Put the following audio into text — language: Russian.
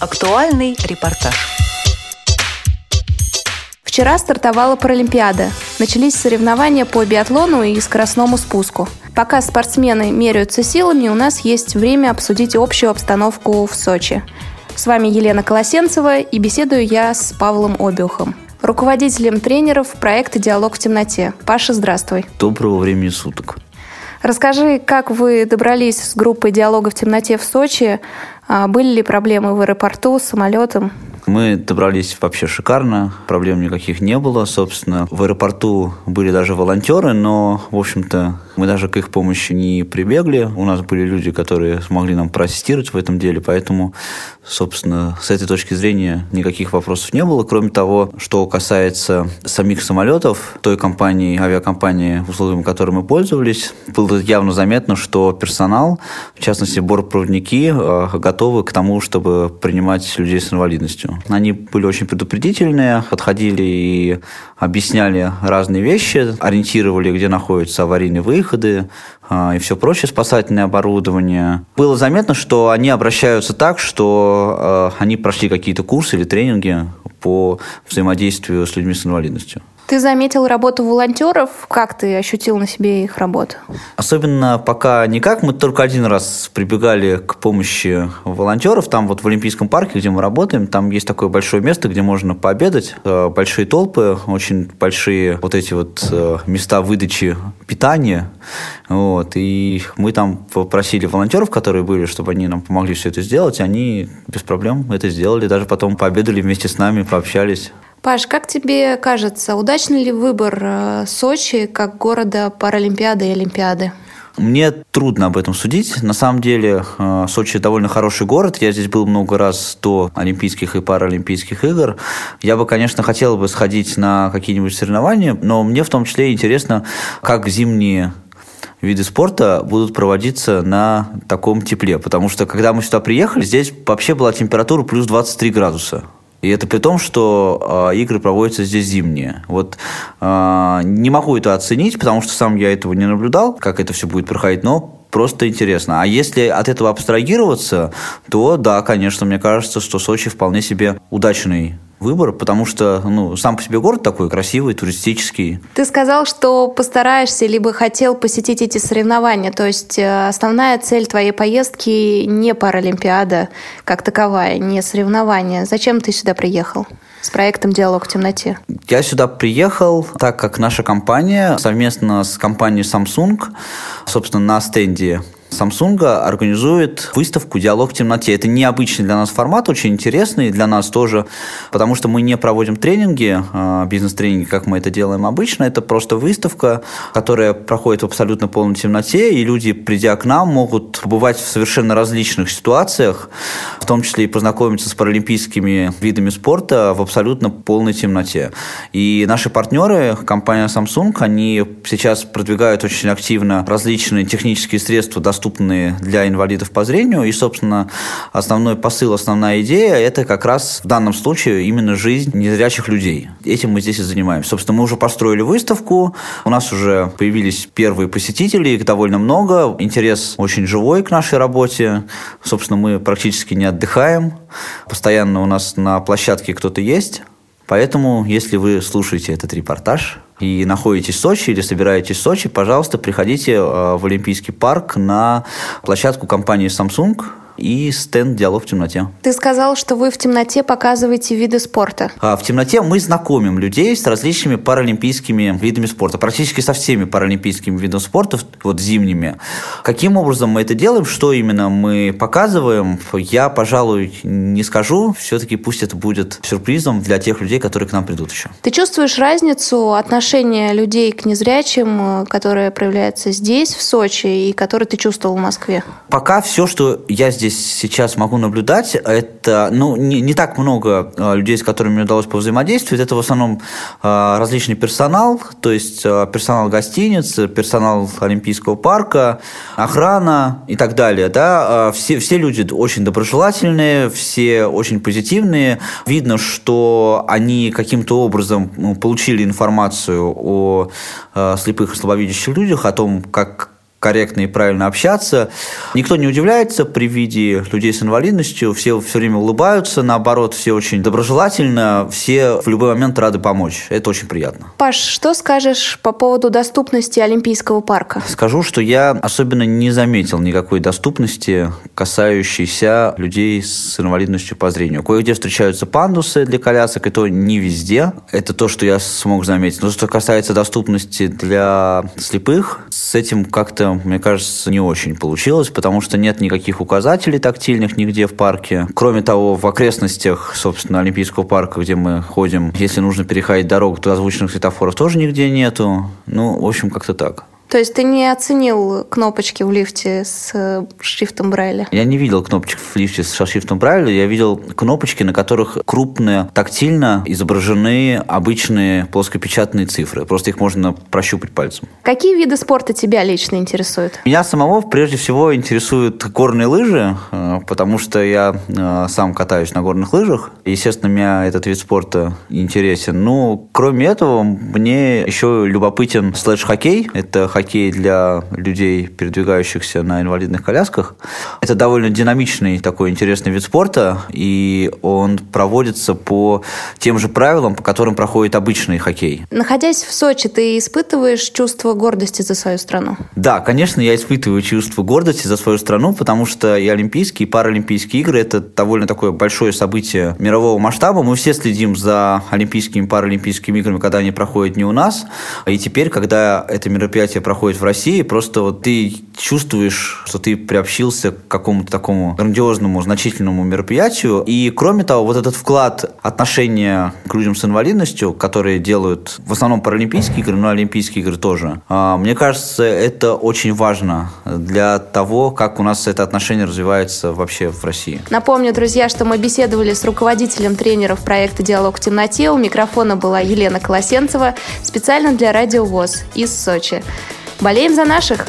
Актуальный репортаж. Вчера стартовала Паралимпиада. Начались соревнования по биатлону и скоростному спуску. Пока спортсмены меряются силами, у нас есть время обсудить общую обстановку в Сочи. С вами Елена Колосенцева и беседую я с Павлом Обиухом, руководителем тренеров проекта «Диалог в темноте». Паша, здравствуй. Доброго времени суток. Расскажи, как вы добрались с группой «Диалога в темноте» в Сочи? А были ли проблемы в аэропорту с самолетом? Мы добрались вообще шикарно, проблем никаких не было. Собственно, в аэропорту были даже волонтеры, но, в общем-то, мы даже к их помощи не прибегли. У нас были люди, которые смогли нам проассистировать в этом деле, поэтому, собственно, с этой точки зрения никаких вопросов не было. Кроме того, что касается самих самолетов, той компании, авиакомпании, условиями которой мы пользовались, было явно заметно, что персонал, в частности, бортпроводники, э, готовы к тому, чтобы принимать людей с инвалидностью. Они были очень предупредительные, подходили и объясняли разные вещи, ориентировали, где находятся аварийные выходы и все прочее, спасательное оборудование. Было заметно, что они обращаются так, что а, они прошли какие-то курсы или тренинги по взаимодействию с людьми с инвалидностью. Ты заметил работу волонтеров. Как ты ощутил на себе их работу? Особенно пока никак. Мы только один раз прибегали к помощи волонтеров. Там вот в Олимпийском парке, где мы работаем, там есть такое большое место, где можно пообедать. Э, большие толпы, очень большие вот эти вот э, места выдачи питания. Вот. И мы там попросили волонтеров, которые были, чтобы они нам помогли все это сделать. Они без проблем это сделали. Даже потом пообедали вместе с нами, пообщались. Паш, как тебе кажется, удачный ли выбор э, Сочи как города Паралимпиады и Олимпиады? Мне трудно об этом судить. На самом деле, э, Сочи довольно хороший город. Я здесь был много раз до Олимпийских и Паралимпийских игр. Я бы, конечно, хотел бы сходить на какие-нибудь соревнования, но мне в том числе интересно, как зимние виды спорта будут проводиться на таком тепле. Потому что, когда мы сюда приехали, здесь вообще была температура плюс 23 градуса. И это при том, что э, игры проводятся здесь зимние. Вот э, не могу это оценить, потому что сам я этого не наблюдал, как это все будет проходить, но просто интересно. А если от этого абстрагироваться, то да, конечно, мне кажется, что Сочи вполне себе удачный выбор, потому что ну, сам по себе город такой красивый, туристический. Ты сказал, что постараешься, либо хотел посетить эти соревнования. То есть э, основная цель твоей поездки не Паралимпиада как таковая, не соревнования. Зачем ты сюда приехал? с проектом «Диалог в темноте»? Я сюда приехал, так как наша компания совместно с компанией Samsung, собственно, на стенде Samsung организует выставку «Диалог в темноте». Это необычный для нас формат, очень интересный для нас тоже, потому что мы не проводим тренинги, а, бизнес-тренинги, как мы это делаем обычно. Это просто выставка, которая проходит в абсолютно полной темноте, и люди, придя к нам, могут побывать в совершенно различных ситуациях, в том числе и познакомиться с паралимпийскими видами спорта в абсолютно полной темноте. И наши партнеры, компания Samsung, они сейчас продвигают очень активно различные технические средства, для инвалидов по зрению. И, собственно, основной посыл, основная идея – это как раз в данном случае именно жизнь незрячих людей. Этим мы здесь и занимаемся. Собственно, мы уже построили выставку, у нас уже появились первые посетители, их довольно много, интерес очень живой к нашей работе. Собственно, мы практически не отдыхаем, постоянно у нас на площадке кто-то есть. Поэтому, если вы слушаете этот репортаж, и находитесь в Сочи или собираетесь в Сочи, пожалуйста, приходите э, в Олимпийский парк на площадку компании Samsung и стенд «Диалог в темноте». Ты сказал, что вы в темноте показываете виды спорта. А в темноте мы знакомим людей с различными паралимпийскими видами спорта, практически со всеми паралимпийскими видами спорта, вот зимними. Каким образом мы это делаем, что именно мы показываем, я, пожалуй, не скажу. Все-таки пусть это будет сюрпризом для тех людей, которые к нам придут еще. Ты чувствуешь разницу отношения людей к незрячим, которая проявляется здесь, в Сочи, и которую ты чувствовал в Москве? Пока все, что я здесь здесь сейчас могу наблюдать, это ну, не, не так много а, людей, с которыми мне удалось повзаимодействовать. Это в основном а, различный персонал, то есть а, персонал гостиниц, персонал Олимпийского парка, охрана и так далее. Да? Все, все люди очень доброжелательные, все очень позитивные. Видно, что они каким-то образом ну, получили информацию о слепых и слабовидящих людях, о том, как корректно и правильно общаться. Никто не удивляется при виде людей с инвалидностью, все все время улыбаются, наоборот, все очень доброжелательно, все в любой момент рады помочь. Это очень приятно. Паш, что скажешь по поводу доступности Олимпийского парка? Скажу, что я особенно не заметил никакой доступности, касающейся людей с инвалидностью по зрению. Кое-где встречаются пандусы для колясок, и то не везде. Это то, что я смог заметить. Но что касается доступности для слепых, с этим как-то, мне кажется, не очень получилось, потому что нет никаких указателей тактильных нигде в парке. Кроме того, в окрестностях, собственно, Олимпийского парка, где мы ходим, если нужно переходить дорогу, то озвученных светофоров тоже нигде нету. Ну, в общем, как-то так. То есть ты не оценил кнопочки в лифте с э, шрифтом Брайля? Я не видел кнопочек в лифте с шрифтом Брайля, я видел кнопочки, на которых крупные, тактильно изображены обычные плоскопечатные цифры. Просто их можно прощупать пальцем. Какие виды спорта тебя лично интересуют? Меня самого прежде всего интересуют горные лыжи, э, потому что я э, сам катаюсь на горных лыжах. Естественно, меня этот вид спорта интересен. Ну, кроме этого, мне еще любопытен слэдж-хоккей. Это хоккей для людей, передвигающихся на инвалидных колясках. Это довольно динамичный такой интересный вид спорта, и он проводится по тем же правилам, по которым проходит обычный хоккей. Находясь в Сочи, ты испытываешь чувство гордости за свою страну? Да, конечно, я испытываю чувство гордости за свою страну, потому что и Олимпийские, и Паралимпийские игры – это довольно такое большое событие мирового масштаба. Мы все следим за Олимпийскими и Паралимпийскими играми, когда они проходят не у нас. И теперь, когда это мероприятие проходит в России, просто вот ты чувствуешь, что ты приобщился к какому-то такому грандиозному, значительному мероприятию. И кроме того, вот этот вклад отношения к людям с инвалидностью, которые делают в основном паралимпийские игры, но олимпийские игры тоже, а, мне кажется, это очень важно для того, как у нас это отношение развивается вообще в России. Напомню, друзья, что мы беседовали с руководителем тренеров проекта «Диалог в темноте». У микрофона была Елена Колосенцева, специально для Радио ВОЗ из Сочи. Болеем за наших!